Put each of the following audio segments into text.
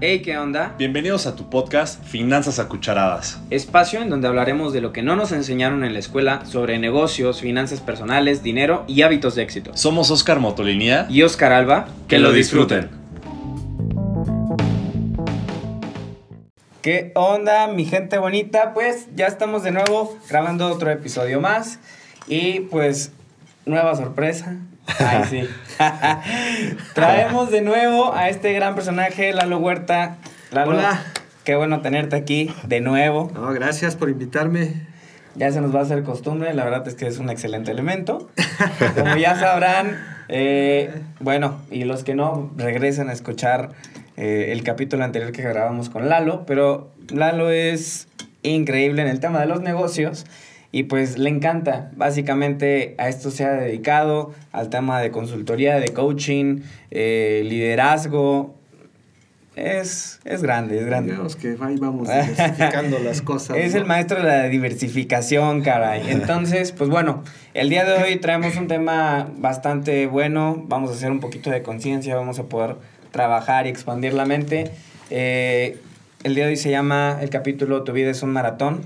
Hey, ¿qué onda? Bienvenidos a tu podcast Finanzas a Cucharadas. Espacio en donde hablaremos de lo que no nos enseñaron en la escuela sobre negocios, finanzas personales, dinero y hábitos de éxito. Somos Oscar Motolinía Y Oscar Alba, que lo disfruten. ¿Qué onda, mi gente bonita? Pues ya estamos de nuevo grabando otro episodio más. Y pues, nueva sorpresa. Ay, sí. Traemos de nuevo a este gran personaje, Lalo Huerta. Lalo, Hola. Qué bueno tenerte aquí de nuevo. No, gracias por invitarme. Ya se nos va a hacer costumbre, la verdad es que es un excelente elemento. Como ya sabrán, eh, bueno, y los que no, regresen a escuchar eh, el capítulo anterior que grabamos con Lalo, pero Lalo es increíble en el tema de los negocios y pues le encanta, básicamente a esto se ha dedicado, al tema de consultoría, de coaching, eh, liderazgo. Es, es grande, es grande. Digamos que ahí vamos diversificando las cosas. Es ¿no? el maestro de la diversificación, caray. Entonces, pues bueno, el día de hoy traemos un tema bastante bueno. Vamos a hacer un poquito de conciencia, vamos a poder trabajar y expandir la mente. Eh, el día de hoy se llama el capítulo Tu vida es un maratón.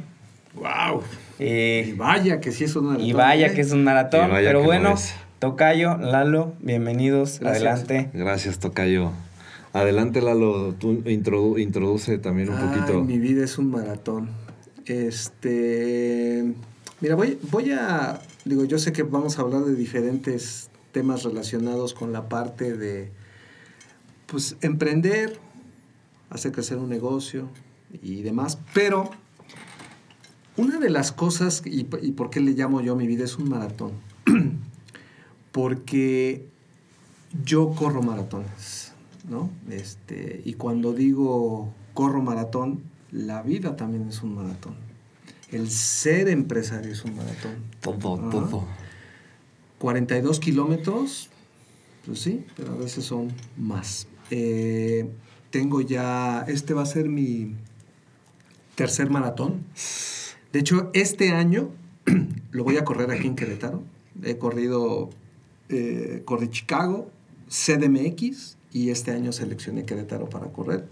¡Wow! Eh, Y vaya que sí es una y vaya que es un maratón, pero bueno. Tocayo, Lalo, bienvenidos, Gracias. adelante. Gracias, Tocayo. Adelante, Lalo, tú introdu- introduce también un Ay, poquito. mi vida es un maratón. Este. Mira, voy, voy a. Digo, yo sé que vamos a hablar de diferentes temas relacionados con la parte de. Pues emprender, hacer crecer un negocio y demás, pero. Una de las cosas, y, y por qué le llamo yo mi vida es un maratón, porque yo corro maratones, ¿no? Este, y cuando digo corro maratón, la vida también es un maratón. El ser empresario es un maratón. Todo, todo. 42 kilómetros, pues sí, pero a veces son más. Eh, tengo ya, este va a ser mi tercer maratón. De hecho, este año lo voy a correr aquí en Querétaro. He corrido, eh, corrí Chicago, CDMX y este año seleccioné Querétaro para correr.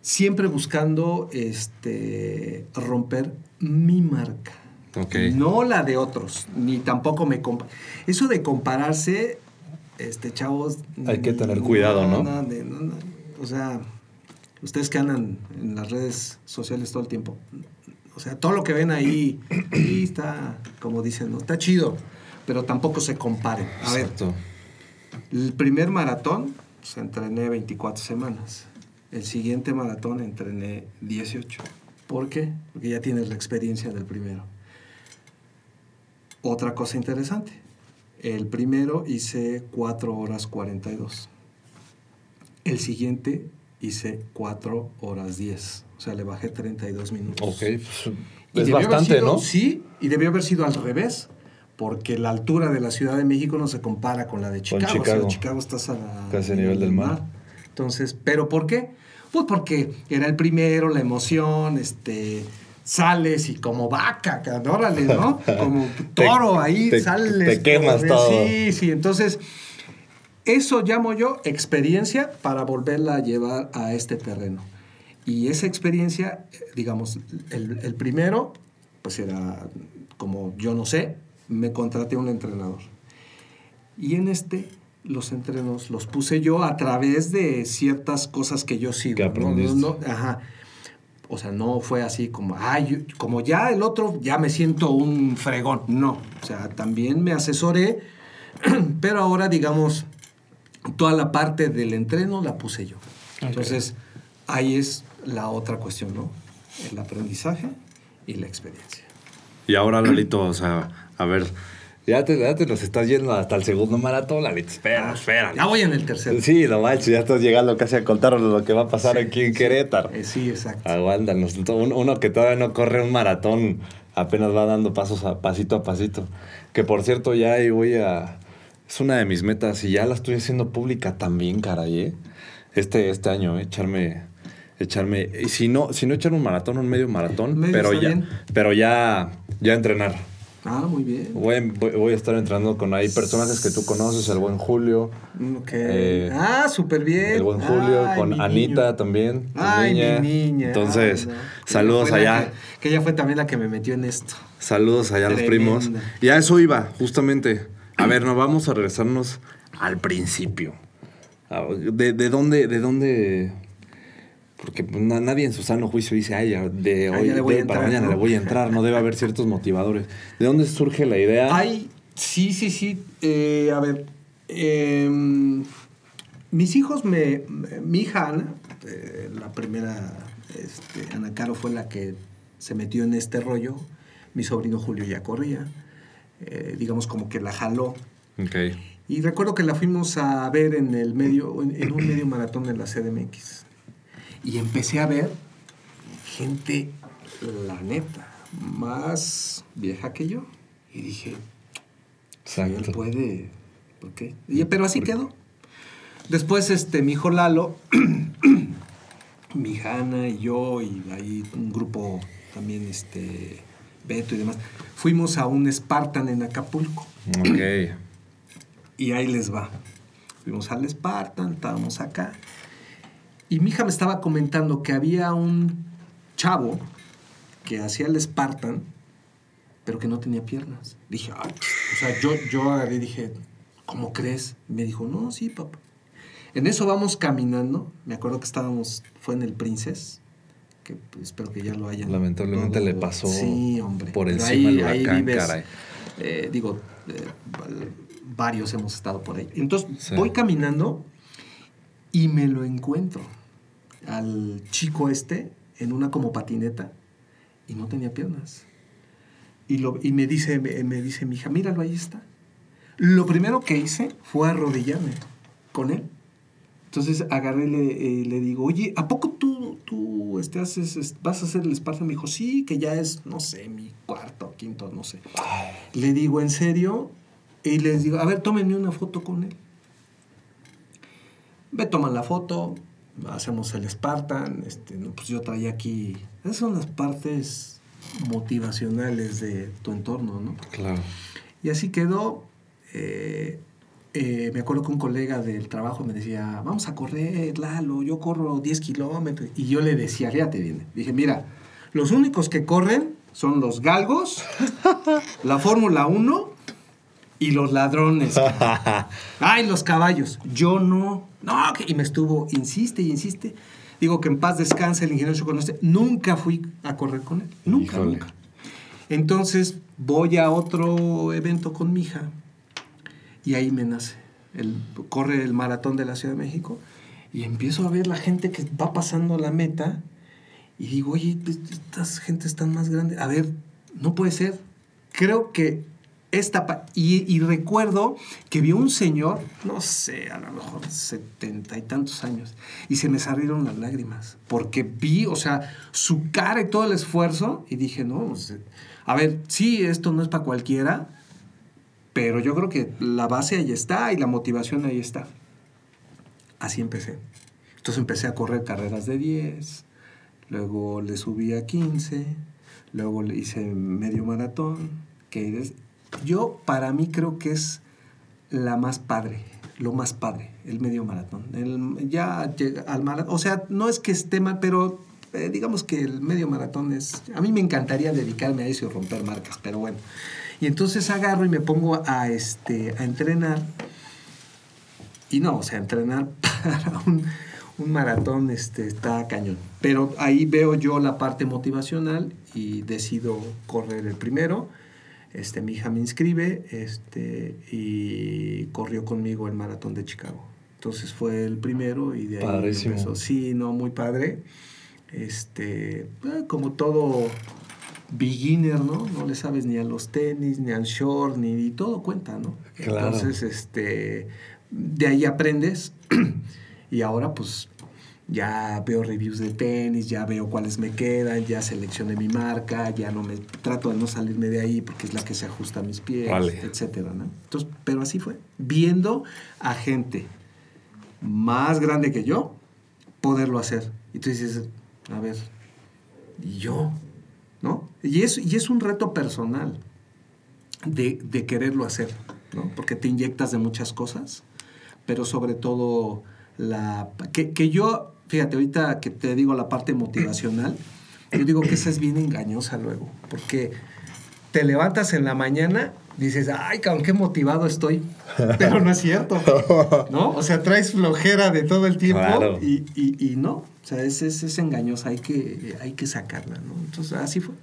Siempre buscando este, romper mi marca. Ok. No la de otros, ni tampoco me compa. Eso de compararse, este, chavos. Hay que tener cuidado, ¿no? no, no. O sea, ustedes que andan en las redes sociales todo el tiempo. O sea, todo lo que ven ahí, ahí está, como dicen, ¿no? Está chido, pero tampoco se comparen. A ver, Exacto. el primer maratón, pues, entrené 24 semanas. El siguiente maratón entrené 18. ¿Por qué? Porque ya tienes la experiencia del primero. Otra cosa interesante. El primero hice 4 horas 42. El siguiente hice 4 horas 10. O sea, le bajé 32 minutos. Ok, pues, Y es bastante, sido- ¿no? Sí, y debió haber sido al revés, porque la altura de la Ciudad de México no se compara con la de Con Chicago. O sea, Chicago. Chicago estás a la- Casi a nivel del mar. Entonces, ¿pero por qué? Pues porque era el primero, la emoción, este sales y como vaca, órale, ¿no? Como toro ahí te- sales. te quemas todo. Sí, sí, entonces eso llamo yo experiencia para volverla a llevar a este terreno. Y esa experiencia, digamos, el, el primero, pues era como yo no sé, me contraté a un entrenador. Y en este, los entrenos los puse yo a través de ciertas cosas que yo sigo. Que aprendiste. No- ajá. O sea, no fue así como, ay, como ya el otro, ya me siento un fregón. No. O sea, también me asesoré, pero ahora, digamos, toda la parte del entreno la puse yo. Entonces, ahí es la otra cuestión, ¿no? El aprendizaje y la experiencia. Y ahora, Lalito, o sea, a ver, ya te, ya te nos estás yendo hasta el segundo maratón, Lalito. Espera, espera. Ya voy en el tercero. Sí, no manches, ya estás llegando casi a contarnos lo que va a pasar Sí, aquí en sí. Querétaro. Eh, sí, exacto. Aguántanos. Uno, uno que todavía no corre un maratón, apenas va dando pasos a pasito a pasito. Que por cierto, ya ahí voy a. Es una de mis metas y ya la estoy haciendo pública también, caray, ¿eh? Este, este año, ¿eh? echarme. Echarme. Y si no, si no echar un maratón, un medio maratón, Medio pero ya. bien. Pero ya. Ya entrenar. Ah, muy bien. Voy, voy- voy a estar entrando con ahí personajes que tú conoces, el buen Julio, Ok. Eh, ah, súper bien. el buen Julio, Ay, con Anita niño. también. Ay, niña. mi niña. Entonces, Ay, no. Que saludos allá. Que, que ella fue también la que me metió en esto. Saludos allá a los primos. Y a eso iba, justamente. A ver, no vamos a regresarnos al principio. A- ¿De, de dónde, de dónde? Porque pues, na- nadie en su sano juicio dice, ay, de Ah, hoy para mañana ¿no? le voy a entrar. No debe haber ciertos motivadores. ¿De dónde surge la idea? Ay, sí, sí, sí. Eh, a ver, em, mis hijos me... Mi hija Ana, eh, la primera, este, Ana Caro fue la que se metió en este rollo. Mi sobrino Julio ya corría. Eh, digamos como que la jaló. Ok. Y recuerdo que la fuimos a ver en el medio, en, en un medio maratón en la CDMX. Y empecé a ver gente, la neta, más vieja que yo. Y dije, si él Exacto. puede, ¿por qué? Y- pero así quedó. Después, este, mi hijo Lalo, mi hija Ana y yo, y ahí un grupo también, este, Beto y demás, fuimos a un Spartan en Acapulco. Ok. Y ahí les va. Fuimos al Spartan, estábamos acá. Y mi hija me estaba comentando que había un chavo que hacía el Spartan, pero que no tenía piernas. Dije, ay, o sea, yo, yo agarré y dije, ¿cómo crees? Y me dijo, no, sí, papá. En eso vamos caminando. Me acuerdo que estábamos, fue en el Princess, que espero que ya lo hayan. Lamentablemente le pasó Sí, hombre. por Pero encima el ahí huracán, vives, caray. eh, digo, eh, varios hemos estado por ahí. Entonces Sí. voy caminando y me lo encuentro al chico este en una como patineta y no tenía piernas. Y, lo, y me, dice, me, me dice mi hija, míralo, ahí está. Lo primero que hice fue arrodillarme con él. Entonces agarré y le, eh, le digo, oye, ¿a poco tú, tú este, haces, es- vas a hacer el Spartan? Me dijo, sí, que ya es, no sé, mi cuarto, quinto, no sé. Le digo, ¿en serio? Y les digo, a ver, tómenme una foto con él. Me toman la foto, hacemos el Spartan, este, no, pues yo traía aquí, esas son las partes motivacionales de tu entorno, ¿no? Claro. Y así quedó. eh, eh, me acuerdo que un colega del trabajo me decía, vamos a correr, Lalo, yo corro 10 kilómetros. Y yo le decía, fíjate bien, dije, mira, los únicos que corren son los galgos, la Fórmula 1 y los ladrones. Ay, los caballos. Yo no. No, y me estuvo, insiste y insiste. Digo que en paz descanse el ingeniero Choconoste. Nunca fui a correr con él. Nunca, Híjole. nunca. Entonces voy a otro evento con mi hija y ahí me nace. El, corre el maratón de la Ciudad de México y empiezo a ver la gente que va pasando la meta y digo, oye, pues, estas gente están más grandes. A ver, no puede ser. Creo que esta... y recuerdo que vi un señor, no sé, a lo mejor setenta y tantos años, y se me salieron las lágrimas, porque vi, o sea, su cara y todo el esfuerzo, y dije, no, pues, a ver, sí, esto no es para cualquiera, pero yo creo que la base ahí está y la motivación ahí está. Así empecé. Entonces empecé a correr carreras de 10, luego le subí a 15, luego le hice medio maratón, que yo para mí creo que es la más padre, lo más padre, el medio maratón. El- ya llega al maratón, o sea, no es que esté mal, pero eh, digamos que el medio maratón es, a mí me encantaría dedicarme a eso y romper marcas, pero bueno. Y entonces agarro y me pongo a, este, a entrenar. Y no, o sea, entrenar para un, un maratón este, está cañón. Pero ahí veo yo la parte motivacional y decido correr el primero. Este, mi hija me inscribe este, y corrió conmigo el maratón de Chicago. Entonces fue el primero y de ahí Padrísimo. empezó. Sí, no, muy padre. Este, eh, como todo beginner, ¿no? No le sabes ni a los tenis, ni al short, ni, ni todo cuenta, ¿no? Claro. Entonces, este, de ahí aprendes y ahora pues ya veo reviews de tenis, ya veo cuáles me quedan, ya seleccioné mi marca, ya no me trato de no salirme de ahí porque es la que se ajusta a mis pies, Vale. etcétera, ¿no? Entonces, pero así fue, viendo a gente más grande que yo poderlo hacer. Y tú dices, a ver, ¿y yo? ¿No? Y es, y es un reto personal. de, de quererlo hacer, ¿no? Porque te inyectas de muchas cosas, pero sobre todo la... Que, que yo, fíjate, ahorita que te digo la parte motivacional, yo digo que esa es bien engañosa luego, porque te levantas en la mañana, dices, ay, cabrón, qué motivado estoy, pero no es cierto, ¿no? O sea, traes flojera de todo el tiempo Claro. y, y, y no, o sea, es, es, es engañosa, hay que, hay que sacarla, ¿no? Entonces, así fue.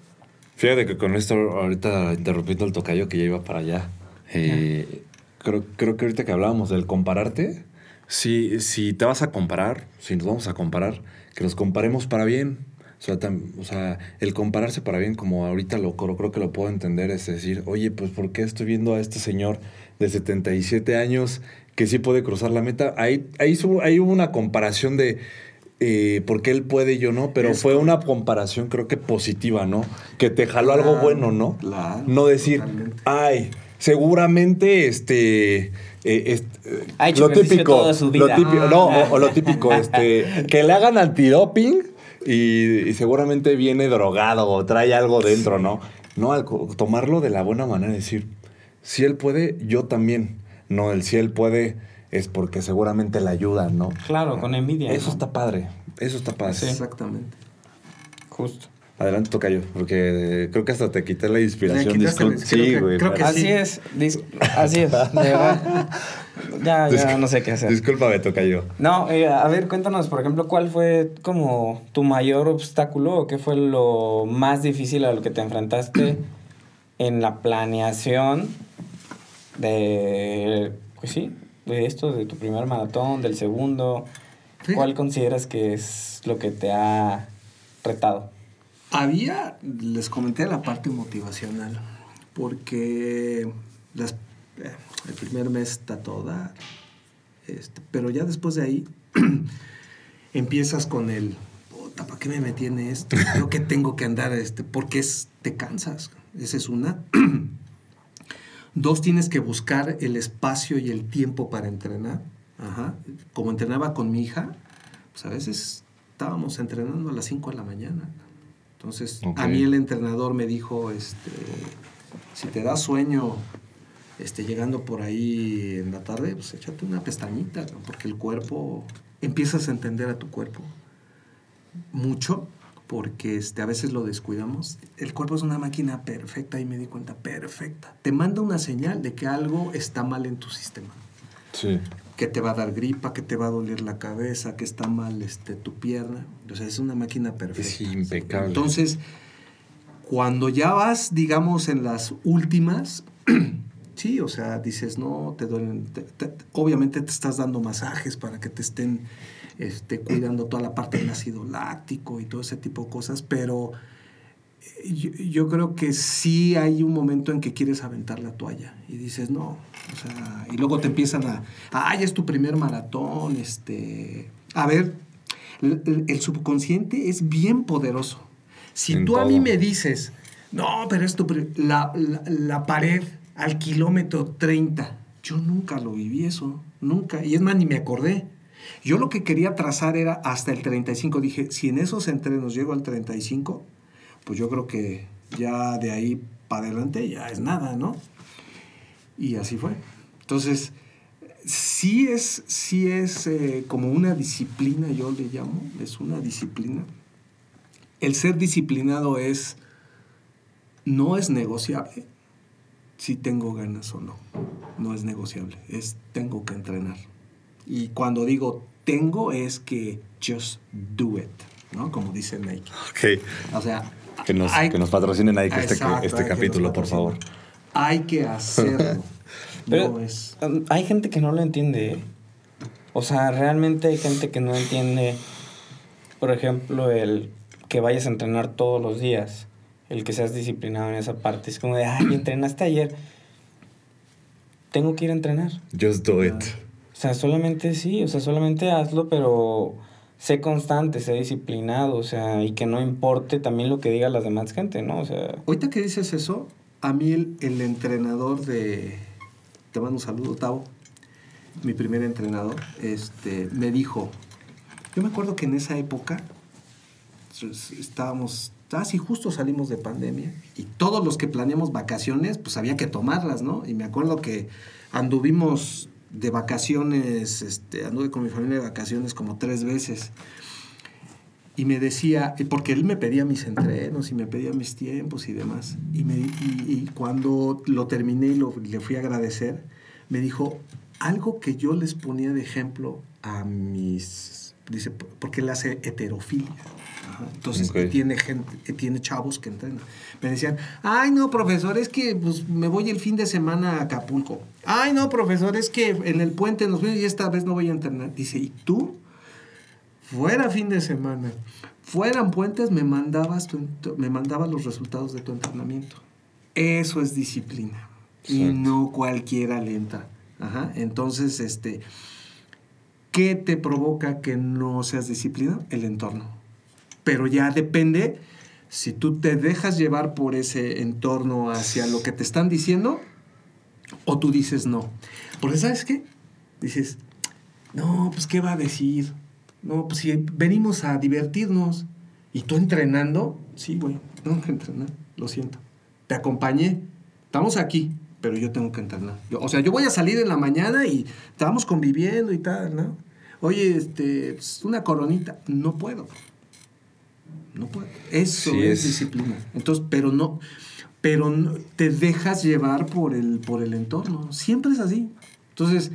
Fíjate que con esto, ahorita interrumpiendo el tocayo que ya iba para allá, eh, creo, creo que ahorita que hablábamos del compararte, si, si te vas a comparar, si nos vamos a comparar, que nos comparemos para bien. O sea, tam- o sea, el compararse para bien, como ahorita lo creo, creo que lo puedo entender, es decir, oye, pues ¿por qué estoy viendo a este señor de 77 años que sí puede cruzar la meta? Ahí, ahí, ahí hubo una comparación de eh, por qué él puede y yo no, pero Es fue una comparación creo que positiva, ¿no? Que te jaló algo bueno, ¿no? claro, no decir, totalmente. ay, seguramente este... eh, est- eh, Ha hecho lo típico, toda su lo vida. típico- Ah. no, o, o lo típico, este, que le hagan antidoping y, y seguramente viene drogado o trae algo dentro, ¿no? No, al tomarlo de la buena manera y decir, si él puede, yo también. No, el si él puede es porque seguramente le ayuda, ¿no? Claro, con envidia. Eso ¿no? está padre, eso está padre. Sí. Exactamente. Justo. Adelante, Tocayo, porque eh, creo que hasta te quité la inspiración. Quitaste sí, güey. creo que Así sí. es, dis- así es, de verdad. Ya, ya no sé qué hacer. Discúlpame, Tocayo. No, eh, a ver, cuéntanos, por ejemplo, ¿cuál fue como tu mayor obstáculo o qué fue lo más difícil a lo que te enfrentaste en la planeación de, pues sí, de esto, de tu primer maratón, del segundo? Sí. ¿Cuál consideras que es lo que te ha retado? Había, les comenté la parte motivacional, porque las, eh, el primer mes está toda, este, pero ya después de ahí empiezas con el, puta, ¿para qué me metí en esto? Creo que tengo que andar, este, porque es, te cansas, esa es una. Dos, tienes que buscar el espacio y el tiempo para entrenar. Ajá. Como entrenaba con mi hija, pues a veces estábamos entrenando a las 5 de la mañana. Entonces, a mí el entrenador me dijo, este, si te da sueño este, llegando por ahí en la tarde, pues échate una pestañita, porque el cuerpo, empiezas a entender a tu cuerpo mucho, porque este, a veces lo descuidamos. El cuerpo es una máquina perfecta, y me di cuenta, perfecta. Te manda una señal de que algo está mal en tu sistema Sí. que te va a dar gripa, que te va a doler la cabeza, que está mal este, tu pierna. O sea, es una máquina perfecta. Es impecable. Entonces, cuando ya vas, digamos, en las últimas, sí, o sea, dices, no, te duelen. te- te- obviamente te estás dando masajes para que te estén este, cuidando toda la parte del ácido láctico y todo ese tipo de cosas, pero eh, yo, yo creo que sí hay un momento en que quieres aventar la toalla y dices, no, o sea, y luego te empiezan a, ay, es tu primer maratón, este, a ver, el, subconsciente es bien poderoso. Si En tú a mí me dices, no, pero es tu la, la pared al kilómetro 30, yo nunca lo viví eso, nunca, y es más, ni me acordé. Yo lo que quería trazar era hasta el 35. Dije, si en esos entrenos llego al 35, pues yo creo que ya de ahí para adelante ya es nada, ¿no? Y así fue. Entonces, sí es, sí es eh, como una disciplina, yo le llamo, es una disciplina. El ser disciplinado es, no es negociable si tengo ganas o no. No es negociable, es tengo que entrenar. Y cuando digo tengo es que just do it, ¿no? Como dice Nike. Ok. O sea, Que nos, hay- que nos patrocine Nike este, Exacto, este capítulo, por favor. Hay que hacerlo. Pero no es. um, hay gente que no lo entiende. ¿eh? O sea, realmente hay gente que no entiende, por ejemplo, el que vayas a entrenar todos los días, el que seas disciplinado en esa parte. Es como de, ay, entrenaste ayer. Tengo que ir a entrenar. Just do it. O sea, solamente sí, o sea, solamente hazlo, pero sé constante, sé disciplinado, o sea, y que no importe también lo que diga las demás gente, ¿no? O sea, Ahorita que dices eso, a mí el, el entrenador de. Te mando un saludo, Tavo. Mi primer entrenador, este, me dijo. Yo me acuerdo que en esa época estábamos Ah, sí, justo salimos de pandemia y todos los que planeamos vacaciones, pues había que tomarlas, ¿no? Y me acuerdo que anduvimos de vacaciones, este, anduve con mi familia de vacaciones como tres veces. Y me decía, porque él me pedía mis entrenos y me pedía mis tiempos y demás. Y, me, y cuando lo terminé y lo, le fui a agradecer, me dijo algo que yo les ponía de ejemplo a mis... Dice, porque él hace heterofilia. Ajá. Entonces, Ok. tiene gente, tiene chavos que entrenan. Me decían, ay no, profesor, es que pues, me voy el fin de semana a Acapulco. Ay no, profesor, es que en el puente nos vemos y esta vez no voy a entrenar. Dice, ¿y tú? Fuera fin de semana, fueran puentes, me mandabas, tu me mandabas los resultados de tu entrenamiento. Eso es disciplina. Y Exacto. no cualquiera le entra. Ajá. Entonces, este, ¿qué te provoca que no seas disciplinado? El entorno. Pero ya depende si tú te dejas llevar por ese entorno hacia lo que te están diciendo o tú dices no. Porque ¿sabes qué? Dices, no, pues ¿qué va a decir? No, pues si venimos a divertirnos y tú entrenando, sí, güey, que entrenar, lo siento. Te acompañé, estamos aquí, pero yo tengo que entrenar. Yo- o sea, yo voy a salir en la mañana y estamos conviviendo y tal, ¿no? Oye, este, pues, una coronita, no puedo. No puedo. Eso Sí, es, es- disciplina. Entonces, pero no, pero no- te dejas llevar por el, por el entorno. Siempre es así. Entonces,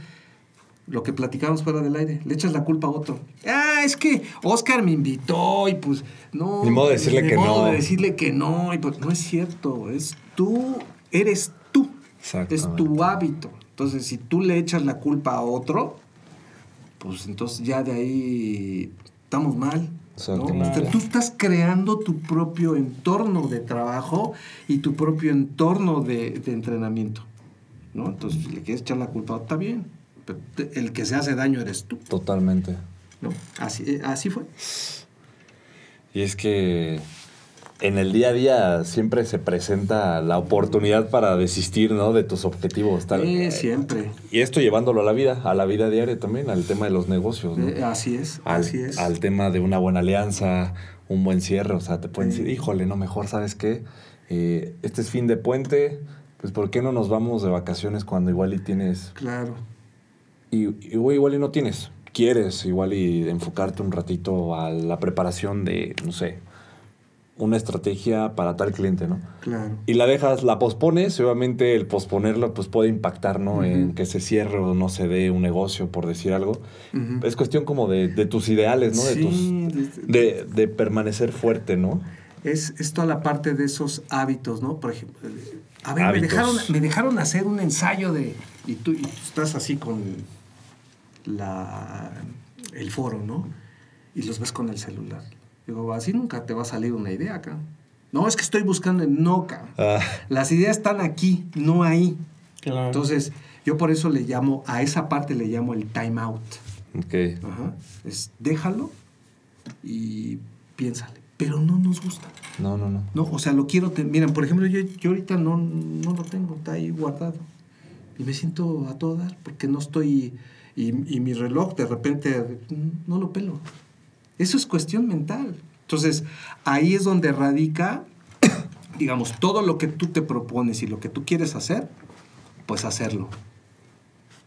lo que platicábamos fuera del aire, le echas la culpa a otro. Ah, es que Oscar me invitó y pues no. Ni modo de decirle ni que modo no. de decirle que no. Y pues no es cierto. Es tú, eres tú. Es tu hábito. Entonces, si tú le echas la culpa a otro, pues entonces ya de ahí estamos mal. ¿no? O sea, tú estás creando tu propio entorno de trabajo y tu propio entorno de, de entrenamiento. ¿no? Entonces, si le quieres echar la culpa, está bien. Pero el que se hace daño eres tú. Totalmente. ¿no? Así, eh, así fue. Y es que en el día a día siempre se presenta la oportunidad para desistir, ¿no? De tus objetivos. Tal. Eh, siempre. Y esto llevándolo a la vida, a la vida diaria también, al tema de los negocios, ¿no? Eh, así es. al, así es. al tema de una buena alianza, un buen cierre. O sea, te pueden Sí. decir, híjole, no, mejor, ¿sabes qué? Eh, este es fin de puente, pues ¿por qué no nos vamos de vacaciones cuando igual y tienes... Claro. Y, y, igual y no tienes. Quieres igual y enfocarte un ratito a la preparación de, no sé, una estrategia para tal cliente, ¿no? Claro. Y la dejas, la pospones, obviamente el posponerlo pues puede impactar, ¿no? En que se cierre o no se dé un negocio, por decir algo. Es cuestión como de, de tus ideales, ¿no? De, Sí, tus, de- de, permanecer fuerte, ¿no? es, es toda la parte de esos hábitos, ¿no? Por ejemplo, a ver, me Hábitos. dejaron, me dejaron hacer un ensayo de... Y tú, y tú estás así con la, el foro, ¿no? Y los ves con el celular. Digo, así nunca te va a salir una idea acá. No, es que estoy buscando en no. Ah, Las ideas están aquí, no ahí. Claro. Entonces, yo por eso le llamo, a esa parte le llamo el time out. ok. Ajá. Es déjalo y piénsale. Pero no nos gusta. No, no, no. No, o sea, lo quiero tener. Miren, por ejemplo, yo, yo ahorita no, no lo tengo, está ahí guardado. Y me siento a todo dar porque no estoy. Y, y mi reloj de repente no lo pelo. Eso es cuestión mental. Entonces, ahí es donde radica, digamos, todo lo que tú te propones y lo que tú quieres hacer, pues hacerlo.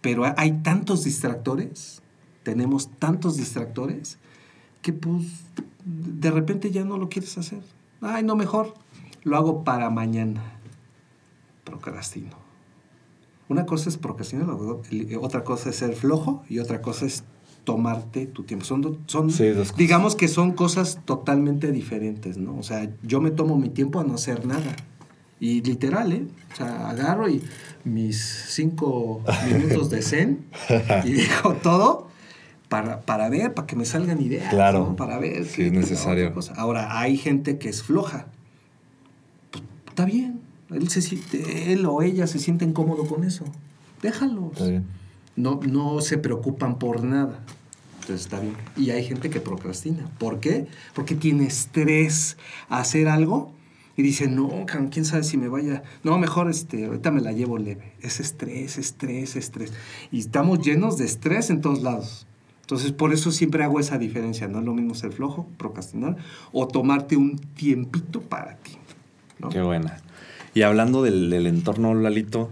Pero hay tantos distractores, tenemos tantos distractores, que pues de repente ya no lo quieres hacer. Ay, no, mejor lo hago para mañana. Procrastino. Una cosa es procrastinar, otra cosa es ser flojo y otra cosa es tomarte tu tiempo. Son, son Sí, digamos que son cosas totalmente diferentes, ¿no? O sea, yo me tomo mi tiempo a no hacer nada. Y literal, ¿eh? O sea, agarro y mis cinco minutos de zen y dejo todo para, para ver, para que me salgan ideas. Claro. ¿no? Para ver. Sí, es necesario. Ahora, hay gente que es floja. Pues, está bien. Él, se, siente- él o ella se sienten cómodo con eso. Déjalos. Está bien. No, no se preocupan por nada. Está bien. Y hay gente que procrastina. ¿Por qué? Porque tiene estrés a hacer algo y dice, no, quién sabe si me vaya. No, mejor este, ahorita me la llevo leve. Es estrés, estrés, estrés. Y estamos llenos de estrés en todos lados. Entonces, por eso siempre hago esa diferencia. No es lo mismo ser flojo, procrastinar, o tomarte un tiempito para ti. ¿no? Qué buena. Y hablando del, del entorno, Lalito,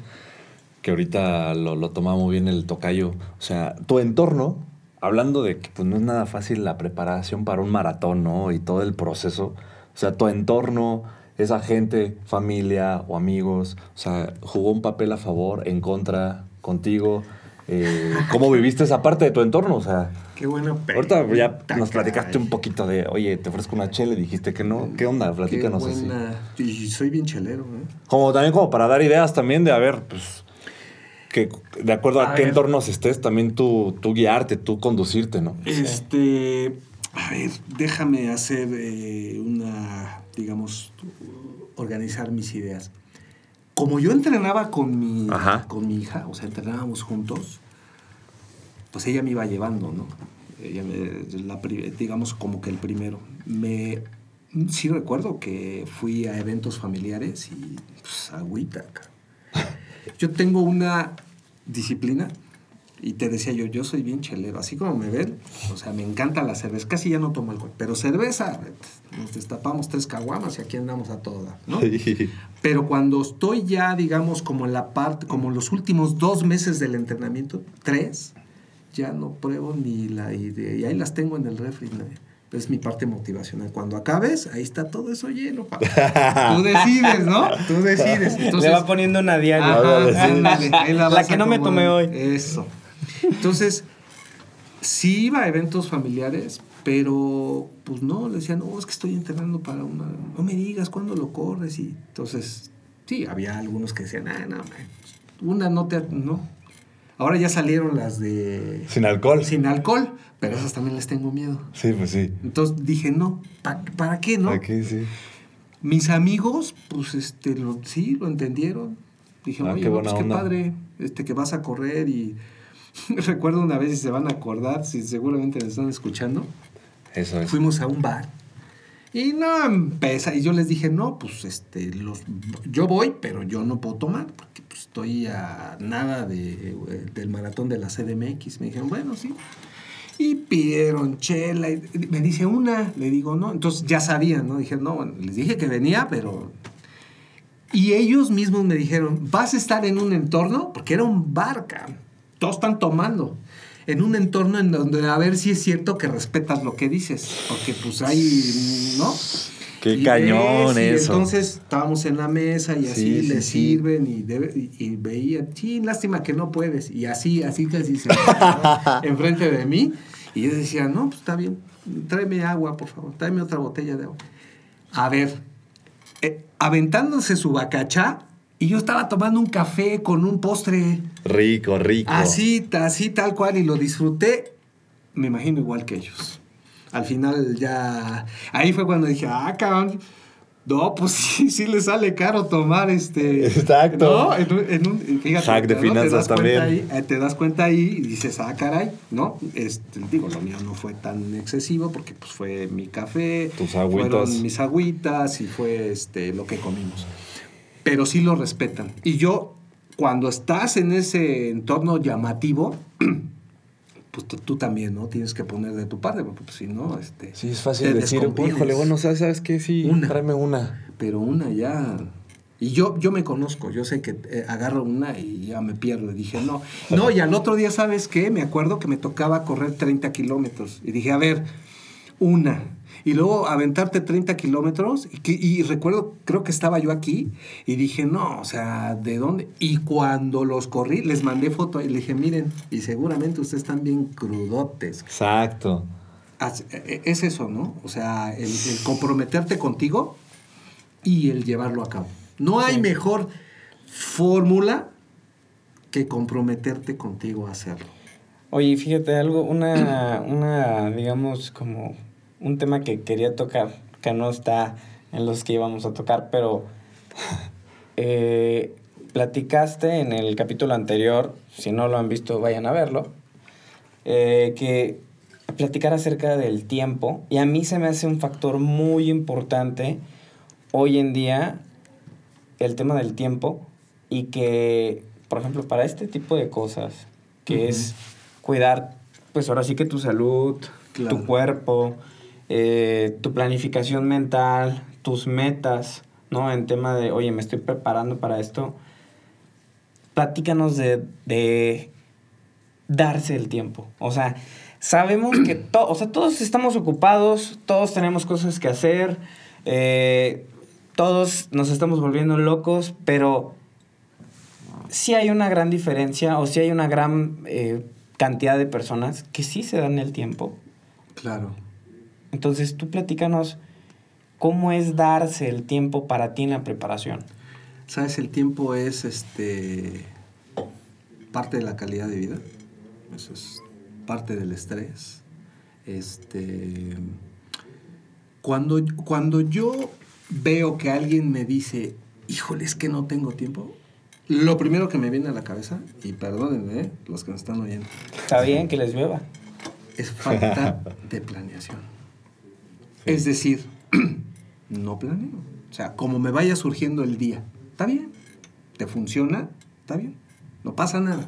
que ahorita lo, lo toma muy bien el tocayo. O sea, tu entorno, hablando de que pues, no es nada fácil la preparación para un maratón, ¿no? Y todo el proceso. O sea, tu entorno, esa gente, familia o amigos, o sea, jugó un papel a favor, en contra, contigo. Eh, ¿Cómo viviste esa parte de tu entorno? O sea, Qué buena ahorita ya pregunta, nos platicaste caray. un poquito de, oye, te ofrezco una chela y dijiste que no. ¿Qué onda? Qué Platícanos así. buena. Y soy bien chelero, ¿eh? Como también como para dar ideas también de, a ver, pues, que de acuerdo a, A qué ver. entornos estés, también tú, tú guiarte, tú conducirte, ¿no? Este, a ver, déjame hacer eh, una, digamos, organizar mis ideas. Como yo entrenaba con mi, Ajá. con mi hija, o sea, entrenábamos juntos, pues ella me iba llevando, ¿no? Ella me- la digamos como que el primero. Me, sí recuerdo que fui a eventos familiares y pues agüita. cara. Yo tengo una disciplina y te decía yo, yo soy bien chelero, así como me ven, o sea, me encanta la cerveza, casi ya no tomo alcohol, pero cerveza, nos destapamos tres caguamas y aquí andamos a toda, ¿no? Pero cuando estoy ya, digamos, como en la parte, como en los últimos dos meses del entrenamiento, tres, ya no pruebo ni la idea. Y ahí las tengo en el refri. ¿no? Es mi parte motivacional. Cuando acabes, ahí está todo eso lleno. papá. Tú decides, ¿no? Tú decides. Entonces, Le va poniendo una diaria. Ajá, ándale, ahí la que no me tomé hoy. Eso. Entonces, sí iba a eventos familiares, pero pues no, le decían, no, es que estoy entrenando para una. No me digas cuándo lo corres. Y entonces, sí, había algunos que decían, ah, no, man, una no te. No. Ahora ya salieron las de. Sin alcohol. Sin alcohol, pero esas también les tengo miedo. Sí, pues sí. Entonces dije, no, ¿pa- ¿para qué, no? Aquí sí. Mis amigos, pues este, lo, sí, lo entendieron. Dije, Ah, oye, qué pues qué onda. padre, este, que vas a correr y recuerdo una vez, si se van a acordar, si seguramente me están escuchando, Eso es. fuimos a un bar y no empieza, y yo les dije, no, pues este, los, yo voy, pero yo no puedo tomar, porque pues, estoy a nada de, del maratón de la CDMX. Me dijeron, bueno, sí. Y pidieron chela. y me dice una, le digo, no. Entonces ya sabían, ¿no? Dije, no, bueno, les dije que venía, pero. Y ellos mismos me dijeron, vas a estar en un entorno, porque era un bar, cabrón. Todos están tomando. En un entorno en donde a ver si es cierto que respetas lo que dices. Porque pues hay, ¿no? Qué Y cañón ves, y entonces estábamos en la mesa y así Sí, le sí. sirven y, debe- y, y veía, sí, lástima que no puedes. Y así, así casi se enfrente de mí. Y yo decía, no, pues está bien, tráeme agua, por favor, tráeme otra botella de agua. A ver, eh, aventándose su bacachá y yo estaba tomando un café con un postre. Rico, rico. Así, así tal cual, y lo disfruté, me imagino igual que ellos. Al final ya, ahí fue cuando dije, ah, cabrón, no, pues sí, sí le sale caro tomar este... Exacto. ¿no? En un, en un- fíjate, Hack de ¿no? Finanzas también. ahí, eh, te das cuenta ahí y dices, ah, caray, ¿no? Este, digo, lo mío no fue tan excesivo porque pues fue mi café, Tus agüitas. fueron mis agüitas y fue este, lo que comimos. Pero sí lo respetan. Y yo, cuando estás en ese entorno llamativo, pues tú, tú también, ¿no? Tienes que poner de tu parte, porque pues, si no, este... Sí, es fácil decir, híjole, bueno, ¿sabes, ¿sabes qué? Sí, Una. tráeme una. Pero una ya... Y yo, yo me conozco, yo sé que eh, agarro una y ya me pierdo. Y dije, no. No, y al otro día, ¿sabes qué? Me acuerdo que me tocaba correr 30 kilómetros. Y dije, a ver, una. Y luego aventarte 30 kilómetros. Y, recuerdo, creo que estaba yo aquí. Y dije, no, o sea, ¿de dónde? Y cuando los corrí, les mandé foto y le dije, miren, y seguramente ustedes están bien crudotes. Exacto. As- e- Es eso, ¿no? O sea, el, el comprometerte contigo y el llevarlo a cabo. No hay mejor fórmula que comprometerte contigo a hacerlo. Oye, fíjate algo, una, una, digamos, como un tema que quería tocar, que no está en los que íbamos a tocar, pero eh, platicaste en el capítulo anterior, si no lo han visto, vayan a verlo, eh, que platicar acerca del tiempo, y a mí se me hace un factor muy importante hoy en día el tema del tiempo y que, por ejemplo, para este tipo de cosas, que es cuidar pues ahora sí que tu salud, Claro. tu cuerpo, eh, tu planificación mental, tus metas, ¿no? En tema de, oye, me estoy preparando para esto. Platícanos de, de darse el tiempo. O sea, sabemos que to- o sea, todos estamos ocupados, todos tenemos cosas que hacer, eh, todos nos estamos volviendo locos, pero sí hay una gran diferencia o sí hay una gran eh, cantidad de personas que sí se dan el tiempo. Claro. Entonces, tú platícanos cómo es darse el tiempo para ti en la preparación. ¿Sabes? El tiempo es este parte de la calidad de vida. Eso es parte del estrés. Este cuando, cuando yo veo que alguien me dice, híjole, es que no tengo tiempo, lo primero que me viene a la cabeza, y perdónenme, ¿eh? los que me están oyendo, Está bien que les llueva. es falta de planeación. Es decir, no planeo. O sea, como me vaya surgiendo el día, está bien. ¿Te funciona? Está bien. No pasa nada.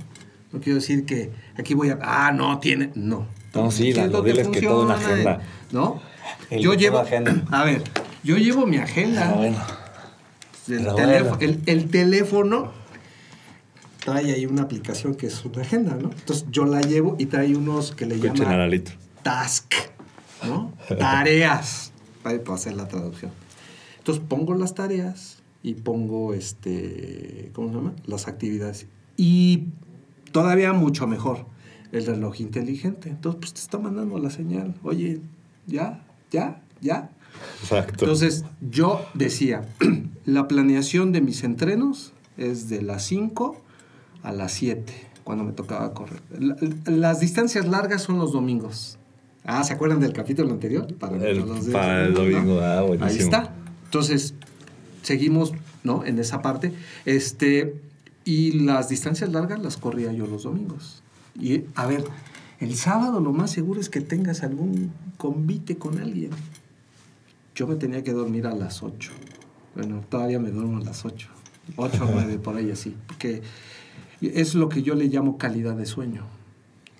No quiero decir que aquí voy a. Ah, no, tiene. No. No, sí, ¿Qué es Lalo, lo que toda una agenda. ¿No? El yo llevo. agenda. A ver, yo llevo mi agenda. Ah, bueno. El, teléfono, bueno. el, el teléfono trae ahí una aplicación que es una agenda, ¿no? Entonces yo la llevo y trae unos que le Escuchen llaman task, ¿no? Tareas, para para hacer la traducción. Entonces pongo las tareas y pongo, este, ¿cómo se llama? Las actividades. Y todavía mucho mejor, el reloj inteligente. Entonces, pues te está mandando la señal. Oye, ya, ya, ya. Exacto. Entonces, yo decía, la planeación de mis entrenos es de las 5 a las 7, cuando me tocaba correr. La- las distancias largas son los domingos. Ah, ¿se acuerdan del capítulo anterior? Para, El- los para el domingo, ah, buenísimo. Ahí está. Entonces, seguimos, ¿no? En esa parte. Este, y las distancias largas las corría yo los domingos. Y, a ver, el sábado lo más seguro es que tengas algún convite con alguien. Yo me tenía que dormir a las 8. Bueno, todavía me duermo a las 8. 8 o 9, por ahí así. Porque es lo que yo le llamo calidad de sueño.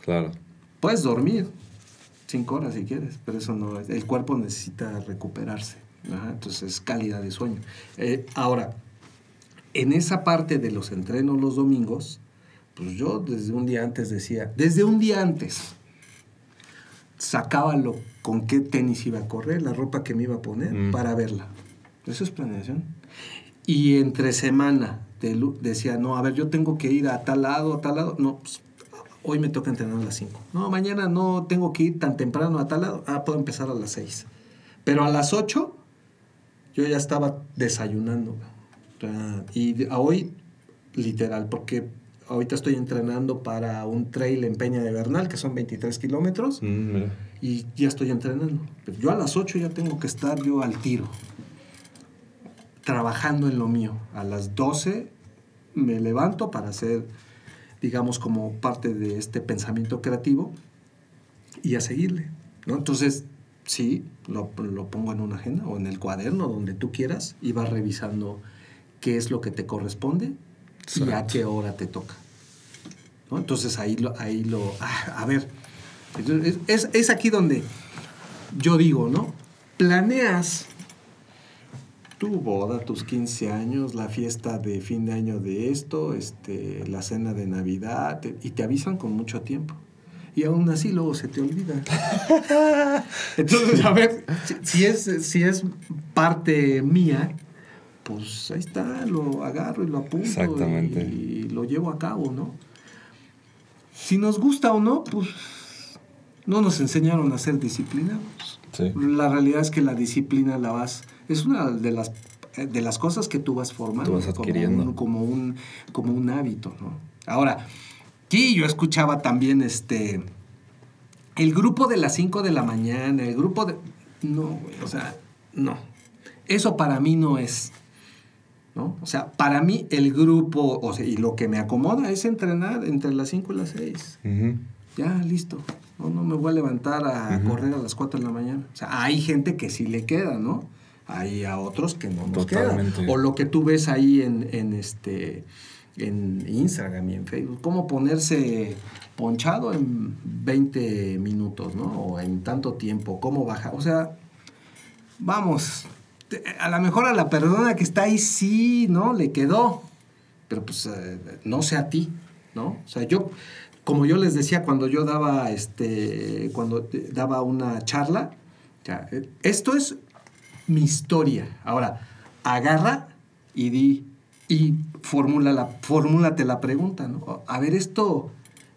Claro. Puedes dormir 5 horas si quieres, pero eso no es. El cuerpo necesita recuperarse. Ajá, entonces, calidad de sueño. Eh, ahora, en esa parte de los entrenos los domingos, pues yo desde un día antes decía, desde un día antes, sacaba lo, con qué tenis iba a correr, la ropa que me iba a poner Mm. para verla. Eso es planeación. Y entre semana de decía, no, a ver, yo tengo que ir a tal lado, a tal lado. No, pues, hoy me toca entrenar a las 5. No, mañana no tengo que ir tan temprano a tal lado. Ah, puedo empezar a las 6. Pero a las 8 yo ya estaba desayunando. Y hoy, literal, porque ahorita estoy entrenando para un trail en Peña de Bernal, que son 23 kilómetros, Mm, y ya estoy entrenando. Pero yo a las 8 ya tengo que estar yo al tiro, trabajando en lo mío. A las 12 me levanto para hacer, digamos, como parte de este pensamiento creativo y a seguirle. ¿no? Entonces, sí, lo, lo pongo en una agenda o en el cuaderno, donde tú quieras, y vas revisando qué es lo que te corresponde y a Exacto. qué hora te toca. ¿no? Entonces ahí lo, ahí lo, ah, a ver, es- es aquí donde yo digo, ¿no? Planeas tu boda, tus 15 años, la fiesta de fin de año de esto, este, la cena de Navidad, te- y te avisan con mucho tiempo. Y aún así luego se te olvida. Entonces, a ver, si, si es, si es parte mía, pues ahí está, lo agarro y lo apunto Exactamente. y lo llevo a cabo, ¿no? Si nos gusta o no, pues no nos enseñaron a ser disciplinados. Sí. La realidad es que la disciplina la vas, es una de las de las cosas que tú vas formando, Tú vas. Como, un, como un como un hábito, ¿no? Ahora, sí, yo escuchaba también este el grupo de las 5 de la mañana, el grupo de no, güey, o sea, no. Eso para mí no es ¿no? O sea, para mí el grupo, o sea, y lo que me acomoda es entrenar entre las 5 y las 6 Ujú. ya, listo. No, no me voy a levantar a correr a las 4 de la mañana. O sea, hay gente que sí le queda, ¿no? Hay a otros que no nos Totalmente. queda. O lo que tú ves ahí en, en este en Instagram y en Facebook. Cómo ponerse ponchado en 20 minutos, ¿no? O en tanto tiempo. Cómo bajar. O sea, vamos, a lo mejor a la persona que está ahí sí, ¿no? Le quedó. Pero pues eh, no sé a ti, ¿no? O sea, yo, como yo les decía cuando yo daba, este, cuando te- daba una charla, ya, eh, esto es mi historia. Ahora, agarra y di, y formula la, formúlate la pregunta, ¿no? A ver, ¿esto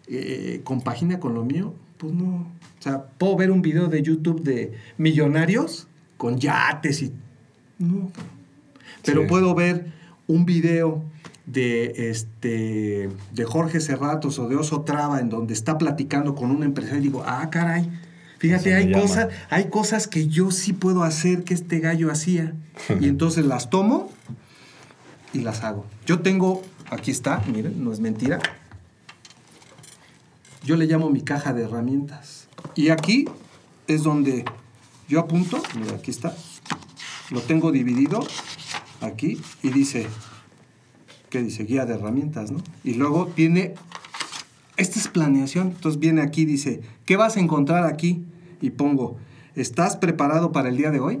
eh, compagina con lo mío? Pues no. O sea, puedo ver un video de YouTube de millonarios con yates y... No. Pero Sí. puedo ver un video de este de Jorge Serratos o de Oso Traba en donde está platicando con un empresario y digo, ah, caray, fíjate, hay llama. cosas, hay cosas que yo sí puedo hacer que este gallo hacía. Y entonces las tomo y las hago. Yo tengo, aquí está, miren, no es mentira. Yo le llamo mi caja de herramientas. Y aquí es donde yo apunto, mira, aquí está. Lo tengo dividido aquí y dice, ¿qué dice? Guía de herramientas, ¿no? Y luego tiene, esta es planeación, entonces viene aquí, dice, ¿qué vas a encontrar aquí? Y pongo, ¿estás preparado para el día de hoy?